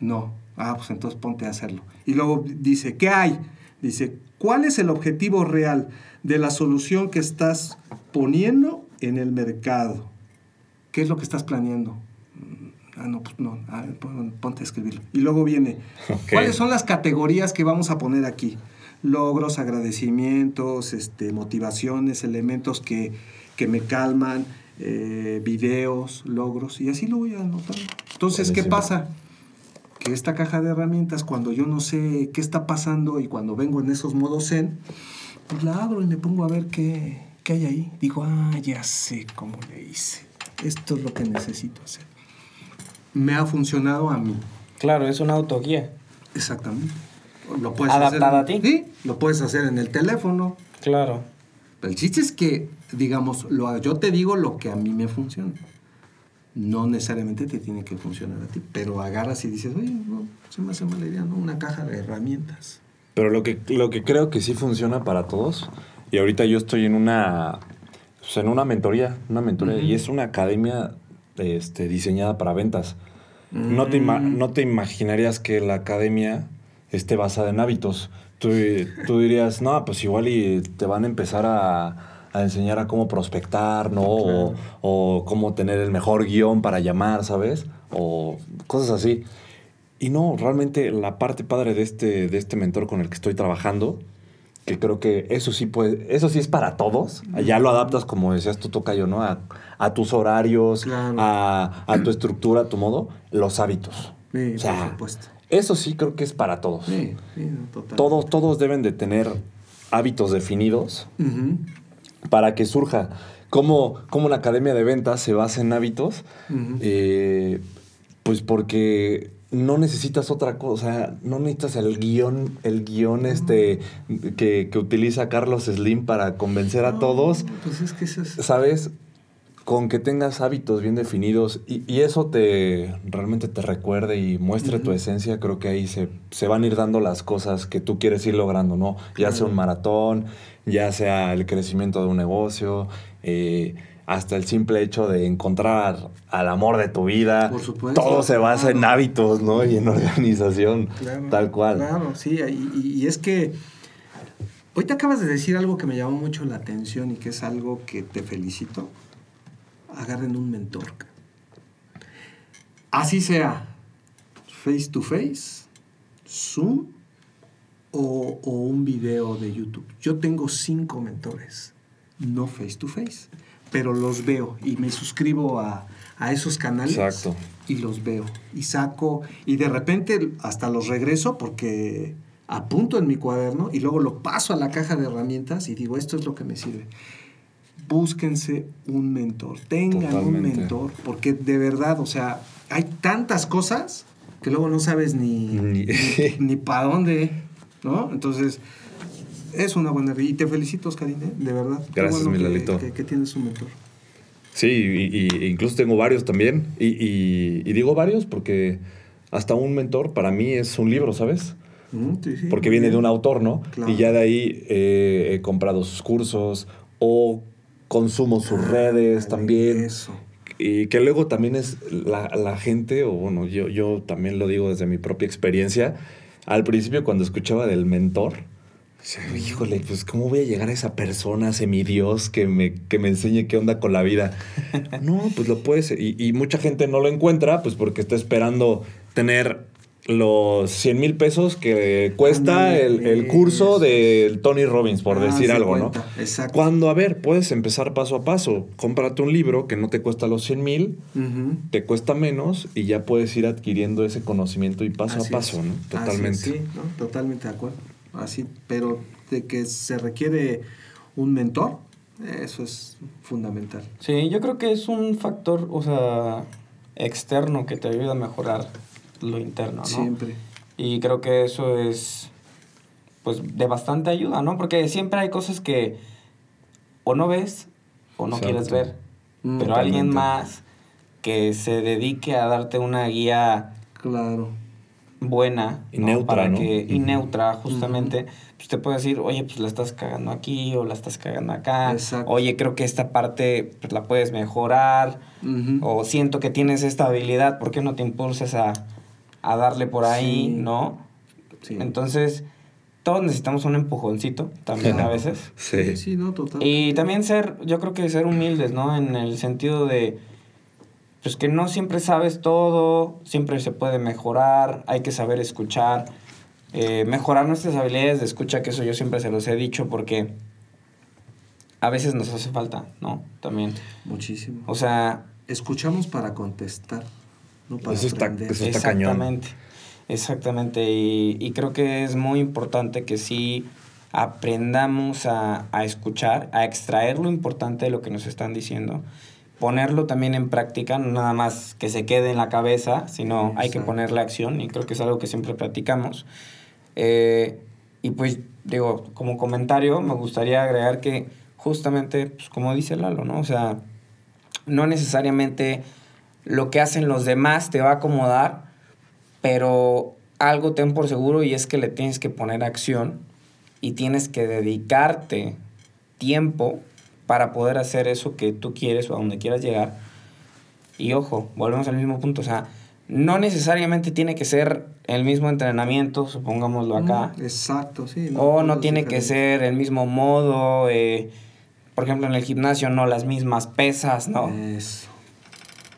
No. Ah, pues entonces ponte a hacerlo. Y luego dice, ¿qué hay? Dice, ¿cuál es el objetivo real de la solución que estás poniendo en el mercado? ¿Qué es lo que estás planeando? Ah, no, pues no. Ah, pon- ponte a escribirlo. Y luego viene. ¿cuáles son las categorías que vamos a poner aquí? Logros, agradecimientos, este, motivaciones, elementos que, que me calman, eh, videos, logros, y así lo voy anotando. Entonces, ¿qué pasa? Que esta caja de herramientas, cuando yo no sé qué está pasando y cuando vengo en esos modos zen, pues la abro y me pongo a ver qué, qué hay ahí. Digo, ah, ya sé cómo le hice. Esto es lo que necesito hacer. Me ha funcionado a mí. Claro, es una autoguía. Exactamente. Lo puedes Adaptada hacer, a ti. Sí, lo puedes hacer en el teléfono. Claro. El chiste es que, digamos, lo, yo te digo lo que a mí me funciona. No necesariamente te tiene que funcionar a ti, pero agarras y dices, oye, no, se me hace mala idea, ¿no? Una caja de herramientas. Pero lo que, lo que creo que sí funciona para todos, y ahorita yo estoy en una, pues, en una mentoría, una mentoría, y es una academia este, diseñada para ventas. No, te Mm. no te imaginarías que la academia esté basada en hábitos. Tú, tú dirías, no, pues igual y te van a empezar a, a enseñar a cómo prospectar, ¿no? O, o cómo tener el mejor guion para llamar, ¿sabes? O cosas así. Y no, realmente la parte padre de este, de este mentor con el que estoy trabajando, que creo que eso sí puede, eso sí es para todos. Ya lo adaptas, como decías tú, Tocayo, ¿no? A, a tus horarios, Claro. a, a tu estructura, a tu modo, los hábitos. Sí, O sea, por supuesto. Eso sí creo que es para todos. Sí, sí, no, total. Todos, todos deben de tener hábitos definidos para que surja. Como, como la academia de ventas se basa en hábitos, eh, pues porque no necesitas otra cosa, no necesitas el guion, el guion este que, que utiliza Carlos Slim para convencer a todos, Pues es que eso es. ¿sabes? Con que tengas hábitos bien definidos y, y eso te realmente te recuerde y muestre tu esencia, creo que ahí se, se van a ir dando las cosas que tú quieres ir logrando, ¿no? Ya sea un maratón, ya sea el crecimiento de un negocio, eh, hasta el simple hecho de encontrar al amor de tu vida. Por supuesto. Todo se basa en hábitos, ¿no? Y en organización, Claro, tal cual. Claro, sí, y, y- y es que hoy te acabas de decir algo que me llamó mucho la atención y que es algo que te felicito. Agarren un mentor. Así sea, face to face, Zoom o, o un video de YouTube. Yo tengo cinco mentores, no face to face, pero los veo y me suscribo a, a esos canales Exacto. y los veo y saco y de repente hasta los regreso porque apunto en mi cuaderno y luego lo paso a la caja de herramientas y digo esto es lo que me sirve. Búsquense un mentor, tengan un mentor, porque de verdad, o sea, hay tantas cosas que luego no sabes ni, Ni- ni, para dónde, ¿no? Entonces, es una buena... Y te felicito, Oscarín, ¿eh? de verdad. Gracias, mi que- Lalito. Que, que tienes un mentor. Sí, y, y- incluso tengo varios también. Y, y- y digo varios porque hasta un mentor para mí es un libro, ¿sabes? Mm, sí, sí, porque viene de un autor, ¿no? Claro. Y ya de ahí eh, he comprado sus cursos o consumo sus redes Ándale, también. Eso. Y que luego también es la, la gente, o bueno, yo, yo también lo digo desde mi propia experiencia, al principio cuando escuchaba del mentor, decía, híjole, pues ¿cómo voy a llegar a esa persona, semidios, que me, que me enseñe qué onda con la vida? No, pues lo puedes. Y, y mucha gente no lo encuentra, pues porque está esperando tener los 100 mil pesos que cuesta Ándale, el, el curso del Tony Robbins, por Ah, decir algo, ¿no? Exacto. Cuando, a ver, puedes empezar paso a paso. Cómprate un libro que no te cuesta los 100 mil, te cuesta menos y ya puedes ir adquiriendo ese conocimiento y paso Así a paso, es. ¿no? Es, Totalmente. sí, ¿no? totalmente de acuerdo. Así, pero de que se requiere un mentor, eso es fundamental. Sí, yo creo que es un factor, o sea, externo que te ayuda a mejorar lo interno, ¿no? Siempre. Y creo que eso es, pues, de bastante ayuda, ¿no? Porque siempre hay cosas que o no ves o no Exacto. quieres ver. Mm, Pero alguien más que se dedique a darte una guía Claro. buena Y ¿no? neutra, Para ¿no? que, y neutra justamente pues te puede decir oye pues la estás cagando aquí o la estás cagando acá Exacto. oye creo que esta parte pues, la puedes mejorar o siento que tienes esta habilidad ¿por qué no te impulsas a, a darle por ahí Sí. no Sí. entonces todos necesitamos un empujoncito también a veces Sí. Sí, no, total. y también ser, yo creo que ser humildes, ¿no? En el sentido de, pues que no siempre sabes todo, siempre se puede mejorar, hay que saber escuchar, eh, mejorar nuestras habilidades de escucha, que eso yo siempre se los he dicho porque a veces nos hace falta, ¿no? También. Muchísimo. O sea, Escuchamos para contestar, no para Eso está- aprender. eso está cañón. exactamente, exactamente. Y, y creo que es muy importante que sí aprendamos a, a escuchar, a extraer lo importante de lo que nos están diciendo, ponerlo también en práctica, no nada más que se quede en la cabeza, sino hay que ponerle acción y creo que es algo que siempre platicamos. Eh, y pues digo, como comentario, me gustaría agregar que justamente, pues como dice Lalo, ¿no? O sea, no necesariamente lo que hacen los demás te va a acomodar, pero algo ten por seguro y es que le tienes que poner acción y tienes que dedicarte tiempo para poder hacer eso que tú quieres o a donde quieras llegar. Y ojo, volvemos al mismo punto, o sea, no necesariamente tiene que ser el mismo entrenamiento, supongámoslo acá, Exacto, sí. o no tiene que ser el mismo modo, eh, por ejemplo en el gimnasio no las mismas pesas, ¿no? Eso.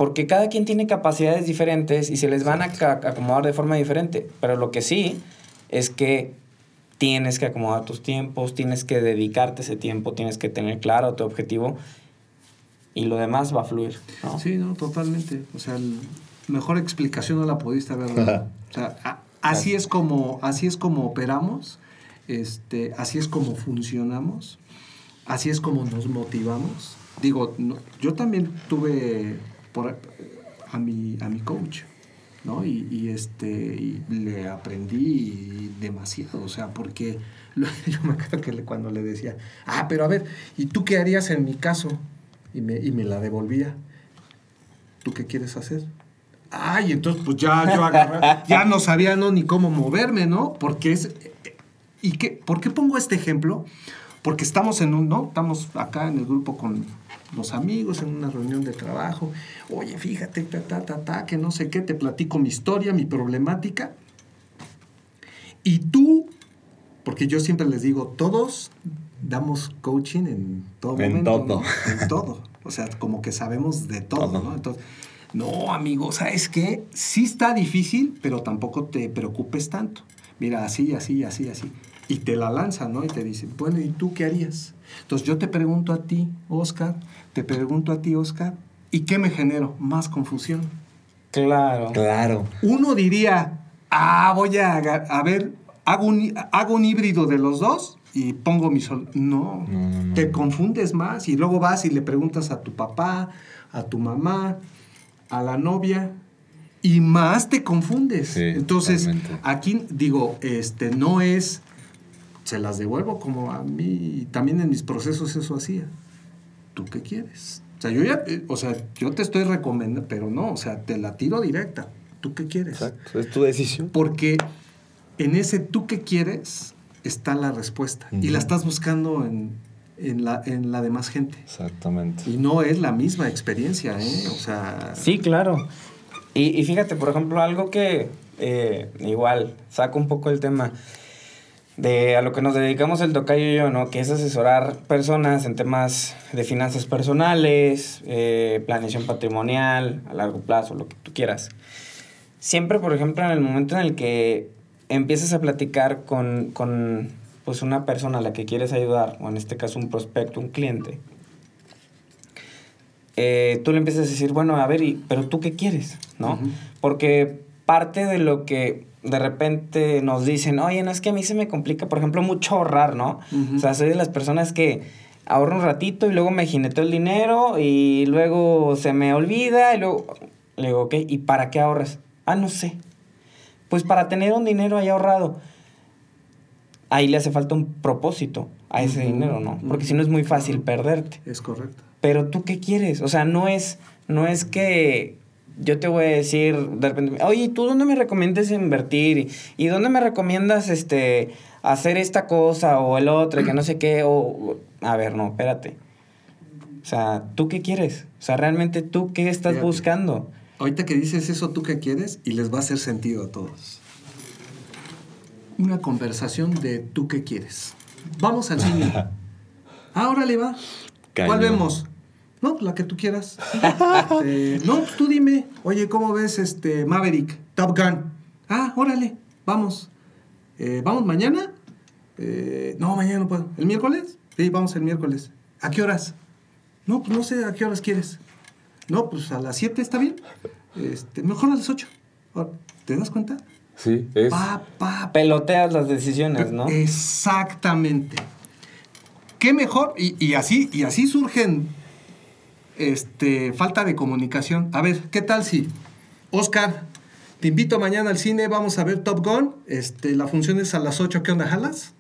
Porque cada quien tiene capacidades diferentes y se les van a acomodar de forma diferente. Pero lo que sí es que tienes que acomodar tus tiempos, tienes que dedicarte ese tiempo, tienes que tener claro tu objetivo y lo demás va a fluir, ¿no? Sí, no, totalmente. O sea, el- mejor explicación no la pudiste haber dado. O sea, a- así es como, así es como operamos, este, así es como funcionamos, así es como nos motivamos. Digo, no- yo también tuve por, a mi, a mi coach, ¿no? Y, y, este, y le aprendí demasiado, o sea, porque lo- yo me acuerdo que le- cuando le decía, ah, pero a ver, ¿y tú qué harías en mi caso? Y me, y me la devolvía. ¿Tú qué quieres hacer? Ay, entonces pues ya yo agarré, ya no sabía no, ni cómo moverme, ¿no? Porque es... ¿Y qué, por qué pongo este ejemplo? Porque estamos en un, ¿no? Estamos acá en el grupo con los amigos, en una reunión de trabajo. Oye, fíjate, ta, ta, ta, ta, que no sé qué, te platico mi historia, mi problemática. Y tú, porque yo siempre les digo, todos damos coaching en todo En momento. todo. ¿no? En todo. O sea, como que sabemos de todo, Todo. ¿no? Entonces, no, amigo, ¿sabes qué? Sí está difícil, pero tampoco te preocupes tanto. Mira, así, así, así, así. Y te la lanzan, ¿no? Y te dicen, bueno, ¿y tú qué harías? Entonces yo te pregunto a ti, Oscar, te pregunto a ti, Oscar, ¿y qué me genero? Más confusión. Claro. Claro. Uno diría, ah, voy a, a ver, hago un, hago un híbrido de los dos y pongo mi sol. No, No, no, no. te confundes más y luego vas y le preguntas a tu papá, a tu mamá, a la novia y más te confundes. Sí, Entonces, totalmente. aquí digo, este no es, se las devuelvo como a mí, también en mis procesos eso hacía. ¿Tú qué quieres? O sea, yo ya, eh, o sea, yo te estoy recomendando, pero no, o sea, te la tiro directa. ¿Tú qué quieres? Exacto. Es tu decisión. Porque en ese tú que quieres está la respuesta. Y la estás buscando en, en la, en la demás gente. Exactamente. Y no es la misma experiencia, ¿eh? O sea... Sí, claro. Y, y fíjate, por ejemplo, algo que eh, igual saca un poco el tema de a lo que nos dedicamos el tocayo y yo, ¿no? Que es asesorar personas en temas de finanzas personales, eh, planeación patrimonial, a largo plazo, lo que tú quieras. Siempre, por ejemplo, en el momento en el que empiezas a platicar con, con pues una persona a la que quieres ayudar, o en este caso un prospecto, un cliente, eh, tú le empiezas a decir, bueno, a ver, y, pero tú qué quieres, ¿no? Ujú. Porque parte de lo que de repente nos dicen, oye, no es que a mí se me complica, por ejemplo, mucho ahorrar, ¿no? O sea, soy de las personas que ahorro un ratito y luego me jineteo el dinero y luego se me olvida y luego le digo, ok, ¿y para qué ahorras? Ah, no sé. Pues para tener un dinero ahí ahorrado. Ahí le hace falta un propósito a ese dinero, ¿no? Porque si no es muy fácil perderte. Es correcto. Pero tú qué quieres? O sea, no es, no es que yo te voy a decir de repente, oye, ¿tú dónde me recomiendas invertir? ¿Y, dónde me recomiendas este hacer esta cosa o el otro, que no sé qué? O, a ver, no, espérate. O sea, ¿tú qué quieres? O sea, realmente tú qué estás buscando? Ahorita que dices eso, ¿tú qué quieres? Y les va a hacer sentido a todos. Una conversación de ¿tú qué quieres? Vamos al cine. Ah, órale, va. ¿Cuál Cañón. vemos? No, pues la que tú quieras. Este, no, pues tú dime. Oye, ¿cómo ves este Maverick? Top Gun. Ah, órale, vamos. Eh, ¿Vamos mañana? Eh, no, mañana no puedo. ¿El miércoles? Sí, vamos el miércoles. ¿A qué horas? No, pues no sé a qué horas quieres. No, pues a las 7 está bien. Este, mejor a las 8. ¿Te das cuenta? Sí, es. Pa, pa, Peloteas las decisiones, ¿no? Exactamente. ¿Qué mejor? Y, y así, y así surgen este, falta de comunicación. A ver, ¿qué tal si, Oscar, te invito mañana al cine, vamos a ver Top Gun, este, la función es a las 8, ¿qué onda, jalas?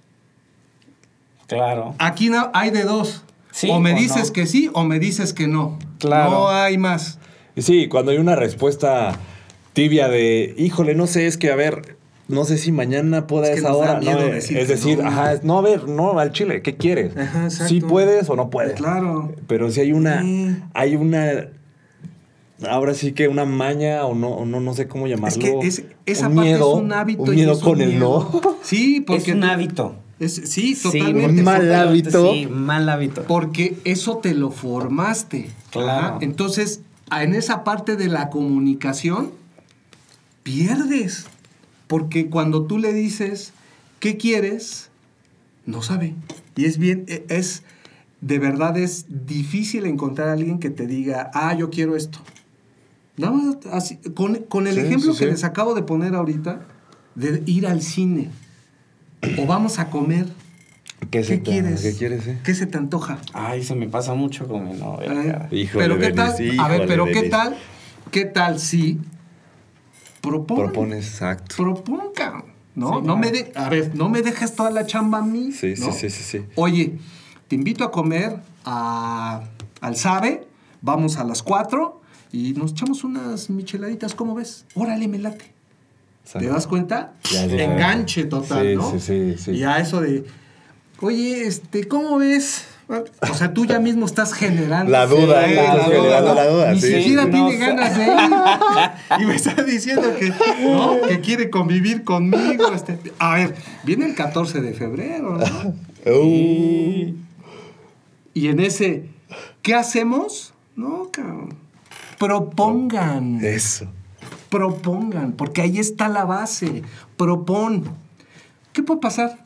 Claro. Aquí no, hay de dos. Sí o me o dices no. que sí o me dices que no. Claro. No hay más. Sí, cuando hay una respuesta tibia de, híjole, no sé, es que a ver, no sé si mañana pueda Es que esa hora. miedo No, decir es que decir, no. ajá, es- no, a ver, no, al chile, ¿qué quieres? Ajá, exacto. ¿Sí puedes o no puedes? Claro. Pero si hay una, Sí. hay una, ahora sí que una maña o no, o no, no sé cómo Es llamarlo. que es- esa un parte miedo, es un hábito. Un y miedo es un con el miedo. no. Sí, porque. es un hábito. es- sí, Sí, totalmente. un mal hábito. Sí, mal hábito. Porque eso te lo formaste. Claro. Ajá. Entonces, en esa parte de la comunicación, pierdes. Porque cuando tú le dices, ¿qué quieres? No sabe. Y es bien, e- es, de verdad es difícil encontrar a alguien que te diga, ah, yo quiero esto. Nada más así, con, con el Sí, ejemplo sí, que sí. les acabo de poner ahorita, de ir al cine. O vamos a comer. ¿Qué, se ¿Qué te- quieres? ¿Qué quieres? eh? ¿Qué se te antoja? Ay, se me pasa mucho con mi novia. Híjole, pero qué tal, a ver, pero qué tal, qué tal si propon, Propones, exacto. proponga, ¿no? Sí, no me de, a ver, no me dejes toda la chamba a mí, Sí, sí, ¿no? sí, sí, sí. Oye, te invito a comer a, al Sabe, vamos a las 4 y nos echamos unas micheladitas, ¿cómo ves? Órale, me late. ¿Te das cuenta? Ya, ya. Enganche total, Sí, ¿no? sí, sí, sí. Y a eso de, oye, este, ¿cómo ves? O sea, tú ya mismo estás generando. La duda, Sí, estás generando la duda, Ni sí. siquiera No tiene ganas de ir. Y me está diciendo que, ¿no? que quiere convivir conmigo. este. A ver, viene el 14 de febrero, ¿no? Uh, Y en ese, ¿qué hacemos? No, cabrón. Propongan. eso. Propongan, porque ahí está la base. Propon. ¿Qué puede pasar?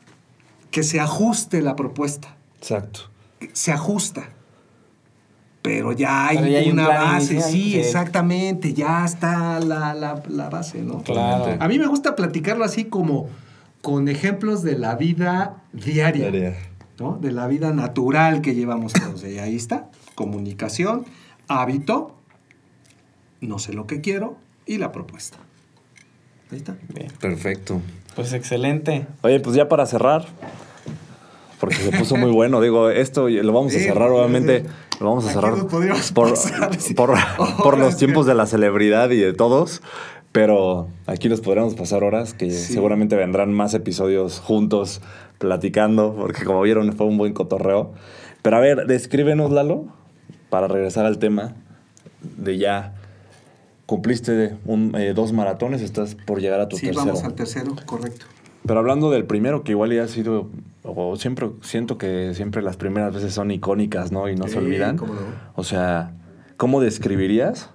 Que se ajuste la propuesta. Exacto. Se ajusta. Pero ya hay, Pero ya hay un una base. inicial, Sí, exactamente. Ya está la, la- la base, ¿no? Claro. A mí me gusta platicarlo así como con ejemplos de la vida diaria. Tarea. ¿no? De la vida natural que llevamos todos. Y ahí está. Comunicación, hábito, no sé lo que quiero y la propuesta. Ahí está. Bien. Perfecto. Pues excelente. Oye, pues ya para cerrar, porque se puso muy bueno, digo, esto lo vamos a Sí, cerrar, obviamente, sí. lo vamos a cerrar por, sí. por, por Horas los tiempos de la celebridad y de todos, Pero aquí los podríamos pasar horas, que Sí. seguramente vendrán más episodios juntos platicando, porque como vieron fue un buen cotorreo. Pero a ver, descríbenos, Lalo, para regresar al tema de ya cumpliste un, eh, dos maratones, estás por llegar a tu Sí, tercero. vamos al tercero, correcto. Pero hablando del primero, que igual ya ha sido, o siempre siento que siempre las primeras veces son icónicas, ¿no? Y no se olvidan. cómo no. O sea, ¿cómo describirías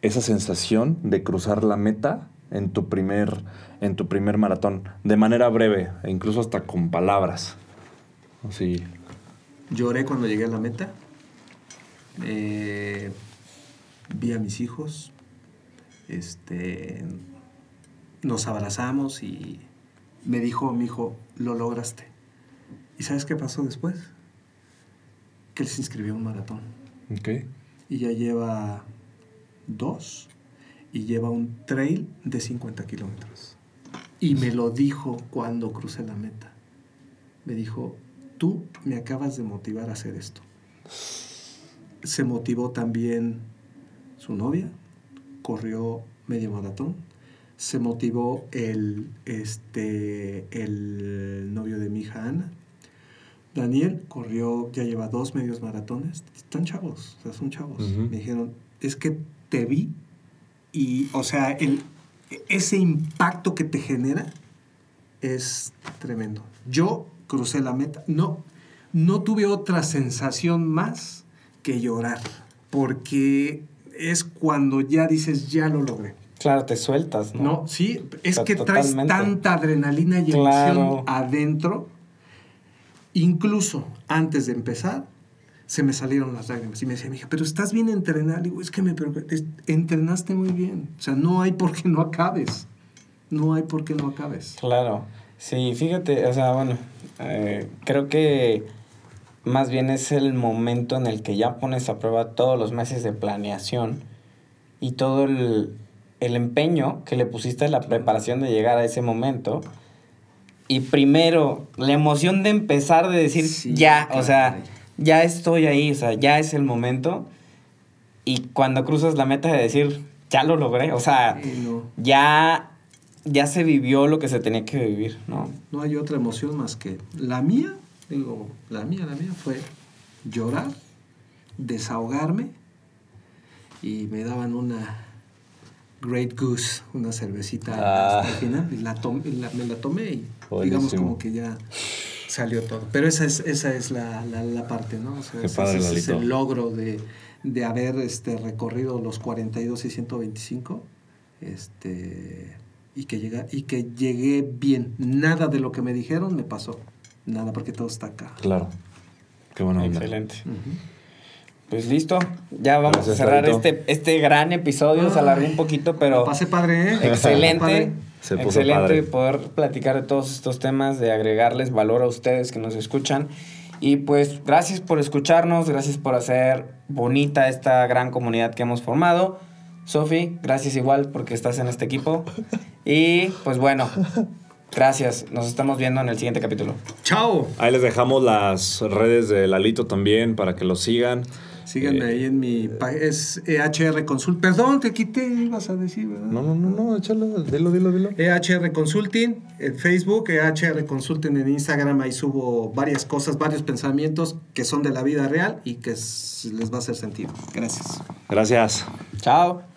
esa sensación de cruzar la meta en tu primer, en tu primer maratón? De manera breve, e incluso hasta con palabras. Así. Lloré cuando llegué a la meta. Eh, vi a mis hijos. Este, nos abrazamos y me dijo mi hijo, lo lograste. ¿Y sabes qué pasó después? Que él se inscribió a un maratón. Ok. Y ya lleva dos y lleva un trail de 50 kilómetros. Y me lo dijo cuando crucé la meta. Me dijo, tú me acabas de motivar a hacer esto. Se motivó también su novia, corrió medio maratón. Se motivó el, este, el novio de mi hija Ana. Daniel corrió, ya lleva dos medios maratones. Están chavos, o sea, son chavos. Me dijeron, es que te vi y, o sea, el, ese impacto que te genera es tremendo. Yo crucé la meta. No, no tuve otra sensación más que llorar, porque es cuando ya dices, ya lo logré. Claro, te sueltas, ¿no? No, sí, es que traes totalmente. tanta adrenalina y emoción Claro. adentro. Incluso antes de empezar, se me salieron las lágrimas. Y me decía mi hija, pero estás bien entrenada. Digo, es que me entrenaste muy bien. O sea, no hay por qué no acabes. No hay por qué no acabes. Claro. Sí, fíjate, o sea, bueno, eh, creo que más bien es el momento en el que ya pones a prueba todos los meses de planeación y todo el, el empeño que le pusiste a la preparación de llegar a ese momento. Y primero, la emoción de empezar, de decir, Sí, ya, o sea, ya estoy ahí, o sea, ya es el momento. Y cuando cruzas la meta de decir, ya lo logré, o sea, Sí, no, ya, ya se vivió lo que se tenía que vivir, ¿no? no hay otra emoción más que la mía. Digo, la mía, la mía fue llorar, desahogarme y me daban una Great Goose, una cervecita Ah. hasta el final. Y la tom- y la- me la tomé y digamos como que ya salió todo. Pero esa es, esa es la, la- la parte, ¿no? O sea, Qué ese- padre, ese es el logro de, de haber este, recorrido los 42 y 125 este, y, que llega, y que llegué bien. Nada de lo que me dijeron me pasó. Nada, porque todo está acá. Claro. Qué buena onda. Excelente. Pues listo, ya vamos Gracias, a cerrar este, este gran episodio. Se alargó un poquito, pero La pasé padre, ¿eh? excelente. Padre. Se puso excelente padre. poder platicar de todos estos temas, de agregarles valor a ustedes que nos escuchan. Y pues gracias por escucharnos, gracias por hacer bonita esta gran comunidad que hemos formado. Sofi, gracias igual porque estás en este equipo. Y pues bueno, gracias. Nos estamos viendo en el siguiente capítulo. ¡Chao! Ahí les dejamos las redes de Lalito también para que lo sigan. Síganme Eh, ahí en mi página. Es EHR Consult. Perdón, te quité, ibas a decir, ¿verdad? No, no, no, no, échalo, dilo, dilo, dilo. EHR Consulting en Facebook, EHR Consulting en Instagram, ahí subo varias cosas, varios pensamientos que son de la vida real y que les va a hacer sentido. Gracias. Gracias. Chao.